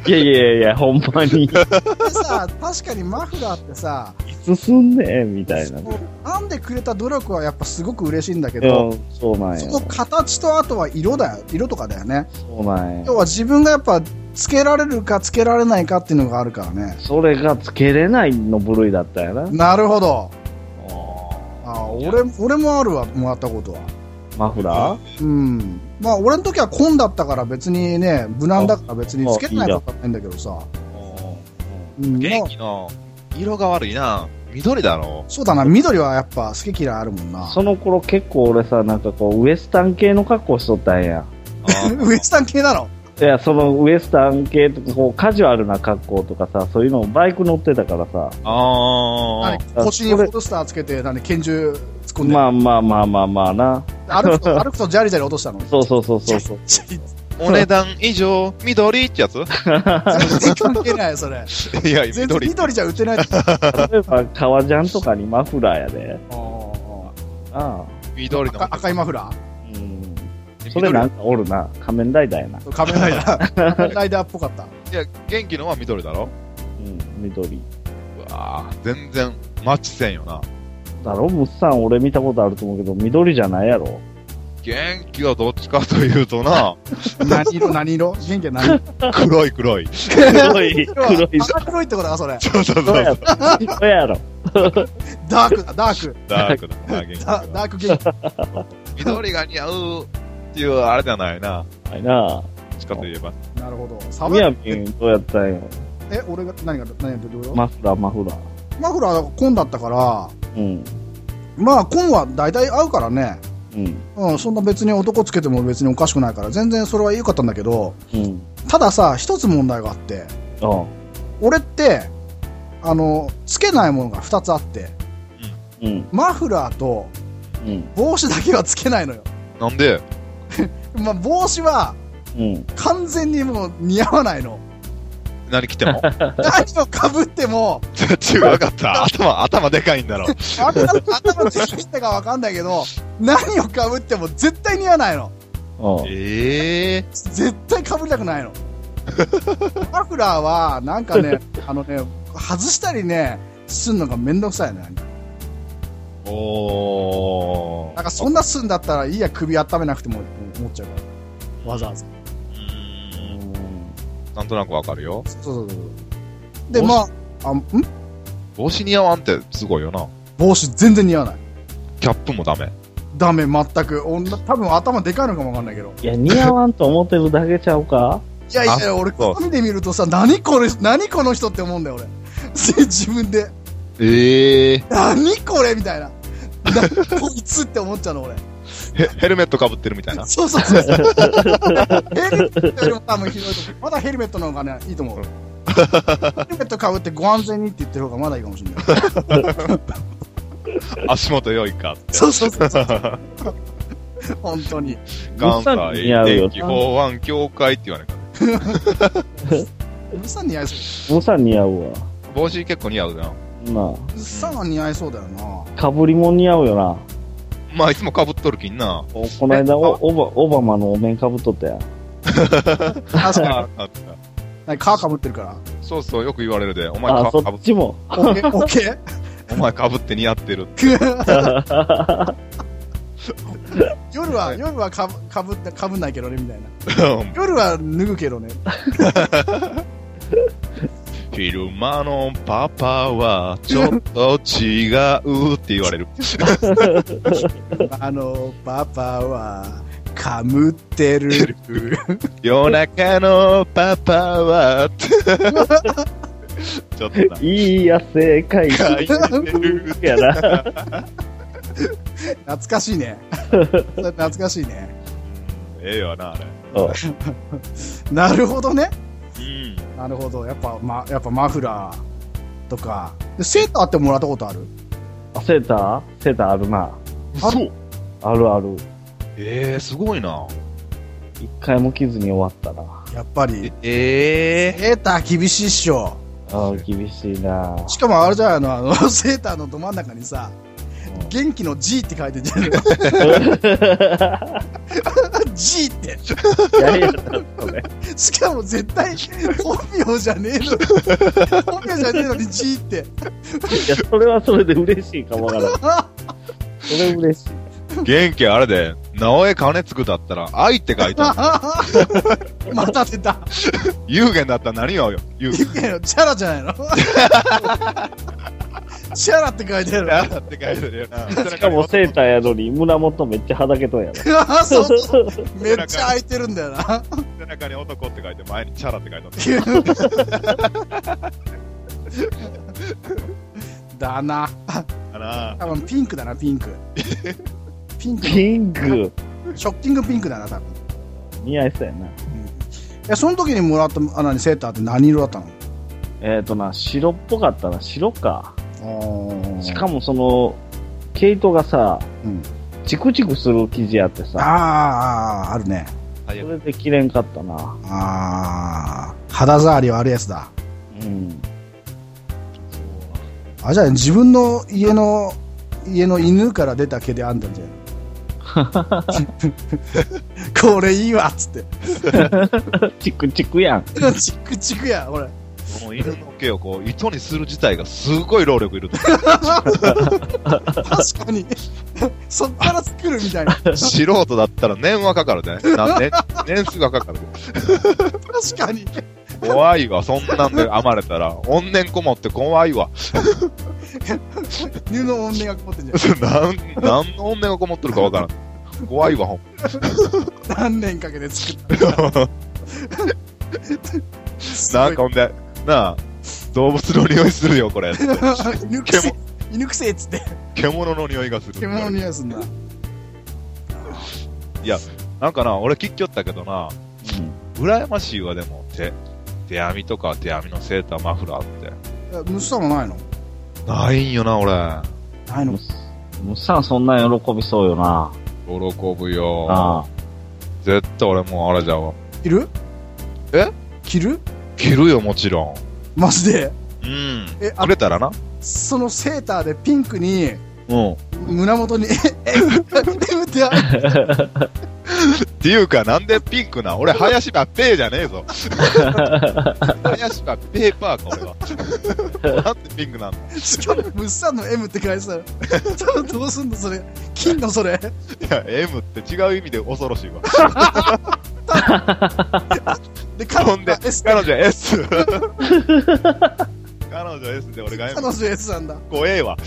いやいやいや、ほんまに。いでさ、確かにマフラーってさ、つすんねんみたいな。編んでくれた努力はやっぱすごく嬉しいんだけど、そうなんや。その形とあとは色だよ、色とかだよね。そうなんや要。は自分がやっぱつけられるかつけられないかっていうのがあるからね。それがつけれないの部類だったんやな。なるほど。あ俺、俺もあるわ、もらったことは。マフラー？うん。まあ俺の時は紺だったから別にね、無難だから別につけてないことはないんだけどさ。うん、元まあ気の色が悪いな。緑だろ？そうだな、緑はやっぱ好き嫌いあるもんな。その頃結構俺さ、なんかこう、ウエスタン系の格好しとったんや。[LAUGHS] ウエスタン系なの？いや、そのウエスタン系とか、こう、カジュアルな格好とかさ、そういうのをバイク乗ってたからさ。あ何？腰にホールスターつけて、何拳銃突っ込んで、まあまあまあまあまあな。歩くと、歩くとジャリジャリ落としたの？そうそうそうそうそう。お値段以上、緑ってやつ？全然関係ないよ、それ。いや、全然緑。緑じゃ売ってない。例えば、革ジャンとかにマフラーやで。ああ。緑の。赤赤いマフラうん。それなんかおるな。仮面ライダーやな。ー仮面ライダー。[LAUGHS] 仮面ライダーっぽかった。いや、元気のは緑だろうん、緑。うわぁ、全然マッチせんよな。だろ？ムッサン俺見たことあると思うけど、緑じゃないやろ。元気はどっちかというとな、何色何色？元気は何？色黒い黒い。黒い、黒い。[LAUGHS] 赤黒いってことか、それ。そうそうそうそうやろ。そうやろ。ダークだ、ダーク。ダークだ。ダーク元気。緑が似合うっていうあれじゃないな。はいなどっちかといえば。なるほど。サバみやみんどうやったんよ。え、俺が、何が、何が、どういうこと？マフラー、マフラー。マフラーは紺だったから、うん。まあ紺は大体合うからね。うん。うん、そんな別に男つけても別におかしくないから、全然それは良かったんだけど、うん。たださ、一つ問題があって、あ俺って、あの、つけないものが二つあって、うん。マフラーとうん。帽子だけはつけないのよ。なんで？まあ、帽子はうん。完全にもう似合わないの。何着ても？[LAUGHS] 何を被っても、違うかった。頭、頭でかいんだろ。あんな頭できたかわかんないけど、何を被っても絶対似合わないの。あええ絶対被りたくないの。[LAUGHS] マフラーは、なんかね、あのね、外したりね、すんのがめんどくさいね。ー。おー。なんかそんなすんだったらいいや、首温めなくてもって思っちゃうから。わざわざ。うーんなんとなくわかるよ。そうそうそう。で、まあ、あ、ん？帽子似合わんってすごいよな。帽子全然似合わない。キャップもダメ。ダメ、全く。女多分頭でかいのかもわかんないけど。いや、似合わんと思ってるだけちゃうか？いやいや、俺、そう鏡で見るとさ、何これ、何この人って思うんだよ、俺。[LAUGHS] 自分で。ええ何これみたいな。なこいつって思っちゃうの、俺。ヘヘルメットかぶってるみたいな？そうそうそうそう。[LAUGHS] ヘルメットよりも多分ひどいと思う。まだヘルメットの方がね、いいと思う。ヘルメットかぶってご安全にって言ってる方がまだいいかもしれない。[LAUGHS] 足元良いかって。そうそうそうそう。本当に。関物産似合うよ西電気法案協会って言われた。[LAUGHS] うっさん似合いそムサ似合うわ。帽子結構似合うな。なう。うっさんは似合いそうだよな。あ、かぶりも似合うよな。まあ、いつも被っとるきんな。ここの間おオバ、オバマのお面かぶっとったやん。確かあに。[LAUGHS] 皮かぶってるから。そうそう、よく言われるで。お前かかぶっちも。オッケー？[LAUGHS] オッケお前被って似合ってる。ー [LAUGHS] 夜は、夜はかぶ、かぶって、かぶんないけどね、みたいな。夜は脱ぐけどね。昼間のパパはちょっと違うって言われる。あの、パパは、かむってる。夜中のパパは、ちょっとな。いい汗かいて書いてる。やな。懐かしいね。それ懐かしいね。ええよな、あれ。[LAUGHS] なるほどね。うん。なるほど。やっぱ、ま、やっぱマフラーとか。でセーターってもらったことある？あセーター？セーターあるな。嘘あるある。ええすごいな。一回も着ずに終わったな。やっぱり。ええセーター厳しいっしょ。ああ、厳しいな。しかもあれじゃないの、あの、[LAUGHS] セーターのど真ん中にさ、元気の G って書いてんじゃん。[LAUGHS] G って。しかも絶対本名じゃねえの。本名じゃねえのに G って。いや、それはそれで嬉しいかもわからん。それ嬉しい。元気あれで、直江金つくだったら、愛って書いてある。また出た。有限だったら何をよ、有限。いやチャラじゃないの？チャラって書いてある。あって書いてあるよな。しかもセーターやのに胸元めっちゃはだけとんやろ。[LAUGHS] あそうそう [LAUGHS] めっちゃ開いてるんだよな。背中に男って書いて、前にチャラって書いてある。[LAUGHS] だな。多分ピンクだな、ピンク。ピンクの。ピンク。ショッキングピンクだな、多分。似合いそうやな。いや、その時にもらった、あ、何、セーターって何色だったの？えっ、ー、とな、白っぽかったな。白か。しかも、もその、毛糸がさ、うん。チクチクする生地やってさ、あー、あるね。はいそれで着れんかったな。ああ、肌触り悪いやつだ。うん。あ、じゃあ自分の家の、家の犬から出た毛であんだんじゃん。[LAUGHS] これいいわっつって。[LAUGHS] チクチクやん。[LAUGHS] チクチクや、これ。この犬の毛をこう、糸にする自体がすごい労力いると確かに。そっから作るみたいな。確素人だったら年はかかるね。何年、年数がかかる。かに。怖いわ、そんなんで編まれたら。怨念こもって怖いわ。犬の怨念がこもってんじゃん。[LAUGHS] なん、何の怨念がこもってるかわからん。怖いわ、ほん何年かけて作った。[LAUGHS] ないんかほんで、なあ、動物の匂いするよ、これ。[LAUGHS] 犬くせ、犬くせえっつって。獣の匂いがする。獣の匂いすんな。なんかな、俺聞きよったけどな、羨ましいわ、でも、手、手編みとか手編みのセーター、マフラーって。え虫さんもないの？ないんよな、俺。ないの？むむっさんそんな喜びそうよな。喜ぶよ。あ絶対俺もうあれじゃわ。着る？え？着る？着るよ、もちろマジで？ん。うん。えあくれたらな。そのセーターでピンクに、うん。胸元に、え、え、え、ってあるっていうか、なんでピンクな俺、林葉ペーじゃねえぞ。林葉ペーパーか、俺は。なんでピンクなんだしかも、物産の M って書いてたら、どうすんのそれ。金のそれ。いや、M って違う意味で恐ろしいわ。で、彼ほんで、S 彼女は S。彼女 [LAUGHS] S で俺が M 彼。女 S なんだ。怖えわ。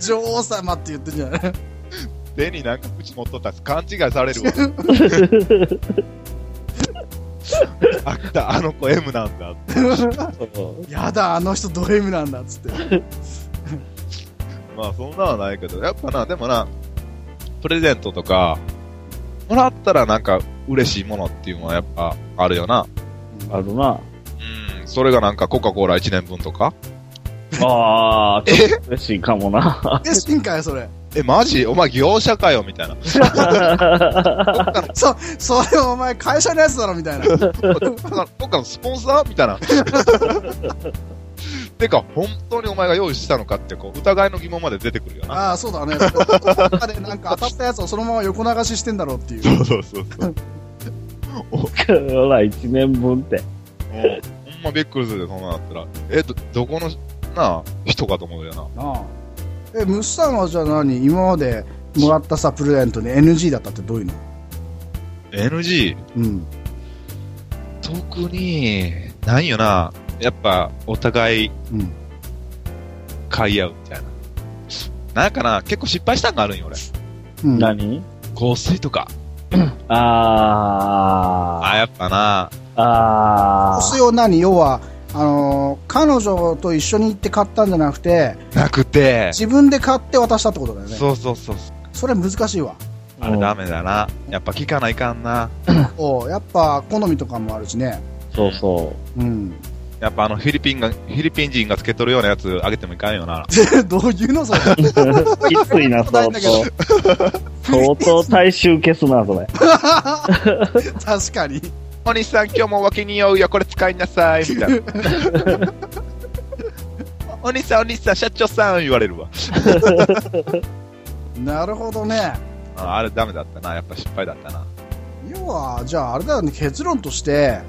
女王様って言ってんじゃない？手になんか口持っとったら勘違いされるわ。[LAUGHS] あった、あの子 M なんだって。やだ、あの人ド M なんだっつって。[LAUGHS] まあそんなはないけど、やっぱな、でもな、プレゼントとか、もらったらなんか嬉しいものっていうのはやっぱあるよな。あるな。うん、それがなんかコカ・コーラ1年分とか？ああ、ちょっと嬉しいかもな。え、新かよ、それ。え、マジ？お前業者かよみたいな。そ、それお前会社のやつだろ、みたいな。[LAUGHS] どっかのスポンサー？みたいな。[LAUGHS] てか、本当にお前が用意したのかって、こう、疑いの疑問まで出てくるよな。ああ、そうだね。中でなんか [LAUGHS] 当たったやつをそのまま横流ししてんだろうっていう。そうそうそうそう。[LAUGHS] ほら、一年分って。ほんまびっくりするで、そんなんなったら。え、ど、どこの、なあ、人かと思うよな。なあ。え、ムスさんはじゃあ何？今までもらったさ、プレゼントで NG だったってどういうの？NG? うん。特に、ないよな。やっぱ、お互いうん。買い合うみたいな。なんかな、結構失敗したんがあるんよ、俺。うん。何？香水とか。ああ、やっぱな。あ。ああ。香水を何？要は、あのー彼女と一緒に行って買ったんじゃなくて、なくて。自分で買って渡したってことだよね。そうそうそう。それ難しいわ。あれダメだな。やっぱ聞かないかんな。おやっぱ好みとかもあるしね。そうそうん。やっぱあのフィリピンが、フィリピン人がつけとるようなやつあげてもいかんよな。[LAUGHS] どういうのそれ？う。[LAUGHS] きついな、相当。相当大衆消すな、それ。[LAUGHS] 確かに。お兄さん今日も脇に酔うよ、これ使いなさい、みたいな。お兄さん、お兄さん、社長さん、言われるわ。なるほどね。ああれダメだったな。やっぱ失敗だったな。要は、じゃああれだよね、結論として、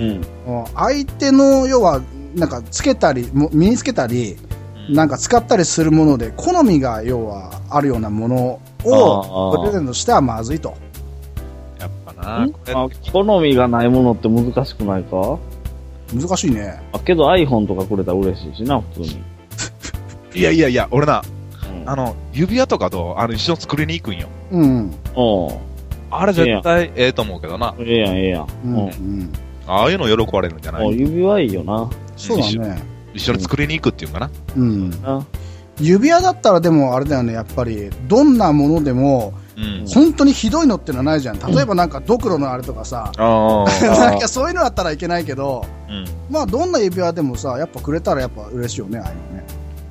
うん。相手の、要は、なんかつけたり、も身につけたり、なんか使ったりするもので、好みが要はあるようなものをプレゼントしてはまずいと。やっぱな。これあ好みがないものって難しくないか？難しいね。あけど iPhone とかくれたら嬉しいしな、普通に。[LAUGHS] いやいやいや、俺な、うんあの、指輪とかと、あの、一緒に作りに行くんよ。うん。おうあれ絶対ええと思うけどな。ええやん、ええやん。うん。ううんん。ああいうの喜ばれるんじゃなおい指輪いいよな。そうだね。一緒に作りに行くっていうかな？うん。な指輪だったらでもあれだよね、やっぱり、どんなものでも、うん。本当にひどいのってのはないじゃん。例えばなんかドクロのあれとかさ、ああ。[LAUGHS] なんかそういうのだったらいけないけど、うん。まあどんな指輪でもさ、やっぱくれたらやっぱ嬉しいよね、ああいうのね。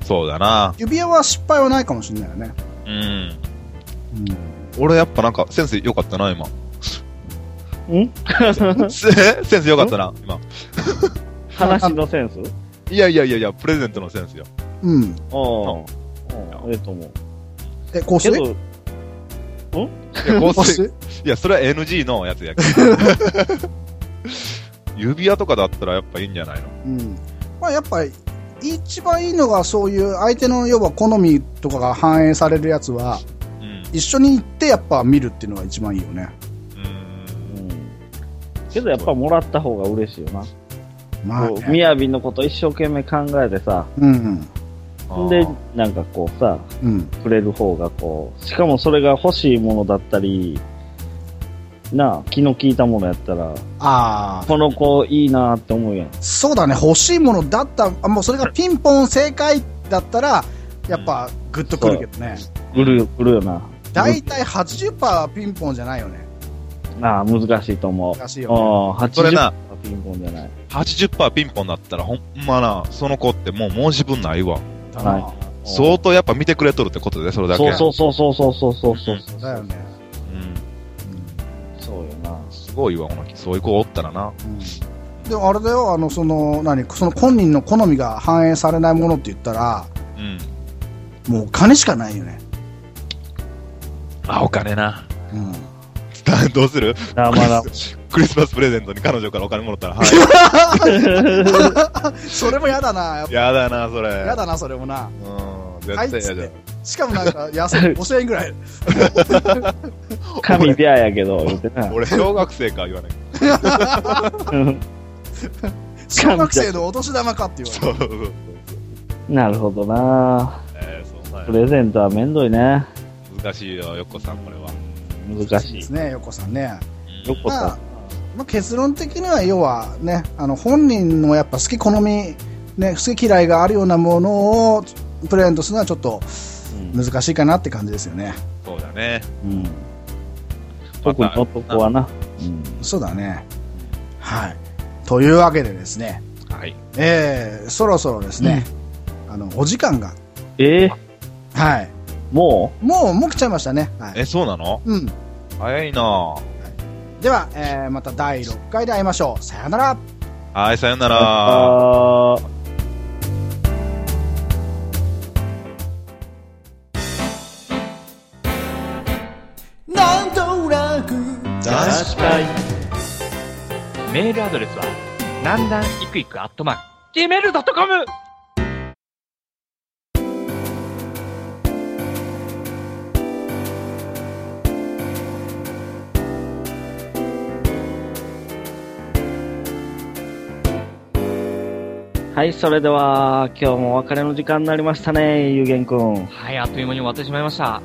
そうだな。指輪は失敗はないかもしれないよね。うん。うん。俺やっぱなんか、センス良かったな、今。ん？[LAUGHS] セセンス良かったな、今。話のセンス？[LAUGHS] いやいやいやいや、プレゼントのセンスよ。うん。おうおうええと思う。え、香水？けど、いや、香水、香水？いや、それは NG のやつやけど。[LAUGHS] 指輪とかだったらやっぱいいんじゃないの？うん。まあやっぱり、一番いいのがそういう相手の要は好みとかが反映されるやつは、うん。一緒に行ってやっぱ見るっていうのが一番いいよね。けどやっぱもらった方が嬉しいよな。まあ、ね。みやびのこと一生懸命考えてさ、うん。んで、なんかこうさ、うん。くれる方がこう、しかもそれが欲しいものだったり、なあ、気の利いたものやったら、ああ、この子いいなって思うやん。そうだね、欲しいものだった、あもうそれがピンポン正解だったら、やっぱグッとくるけどね。売るよ、売るよな。だいたい80%ピンポンじゃないよね。ああ、難しいと思う。難しいよ、ああ、それな80%ピンポンじゃない？80%ピンポンだったらほんまな、その子ってもう申し分ないわ。はい。相当やっぱ見てくれとるってことで、それだけ。そうそうそうそうそうそうそうそう。だよね。うん。そうよな。すごいわ、このそういう子おったらな。うんでもあれだよ、あの、その、何、その本人の好みが反映されないものって言ったら、うん。もうお金しかないよね。あ、お金な。うん。[LAUGHS] どうする？あまだ、クリスマスプレゼントに彼女からお金もらったら、は [LAUGHS] [LAUGHS] それも嫌だな、やだな、それ。ぱ嫌だな、それもな。うん。はい絶対。しかもなんか安い、5000円ぐらい。神ペアやけど。俺、小学生か言わない。小学生のお年玉かって言われそうそうそう。なるほどなえー、そプレゼントはめんどいね。難しいよ、よっこさん、これは。難しい。ですね、横さんね。よっこさまあ、まあ、結論的には要はね、あの本人のやっぱ好き好み、ね、好き嫌いがあるようなものをプレゼントするのはちょっとん。うん。難しいかなって感じですよね。そうだね。うん。特に男はな。うん。そうだね。はい。というわけでですね、はい。えー、そろそろですね、あの、お時間が、えー、はい。ももう、もう来ちゃいましたね。はい。え、そうなの？うん。早いなでは、えー、また第6回で会いましょう。さよなら。はい、さよなうら。なんとなく確かに。メールアドレスは、なんだんいくいくアットマーク、gmail.com! はい、それでは、今日もお別れの時間になりましたね、ゆうげんくん。はい、あっという間に終わってしまいました。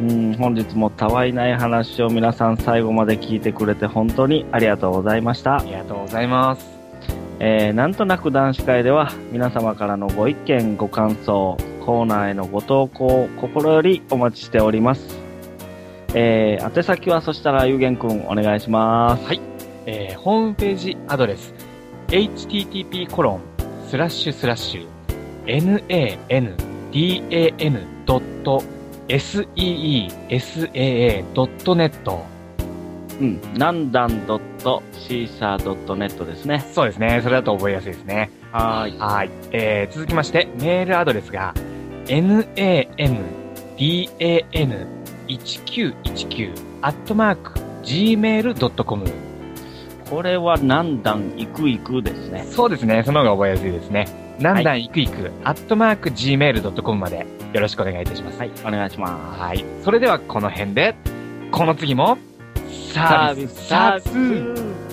うん、本日もたわいない話を皆さん最後まで聞いてくれて本当にありがとうございましたあ。りがとうございます。えー、なんとなく男子会では皆様からのご意見、ご感想、コーナーへのご投稿、心よりお待ちしております。えー、宛先はそしたらゆうげんくんお願いします。はい。えー、ホームページアドレス、http コロンスラッシュスラッシュ nandan.seesaa.net うん、なんだん .caesar.net ですね。そうですね。それだと覚えやすいですね。はーい。はい。えー、続きまして、メールアドレスが、nandan1919 アットマーク gmail.com これはなんだんいくいくですね。そうですね。その方が覚えやすいですね。なんだんいくいく、アットマーク gmail.com までよろしくお願いいたします。はい、お願いします。はい。それではこの辺で、この次も、サービスサービス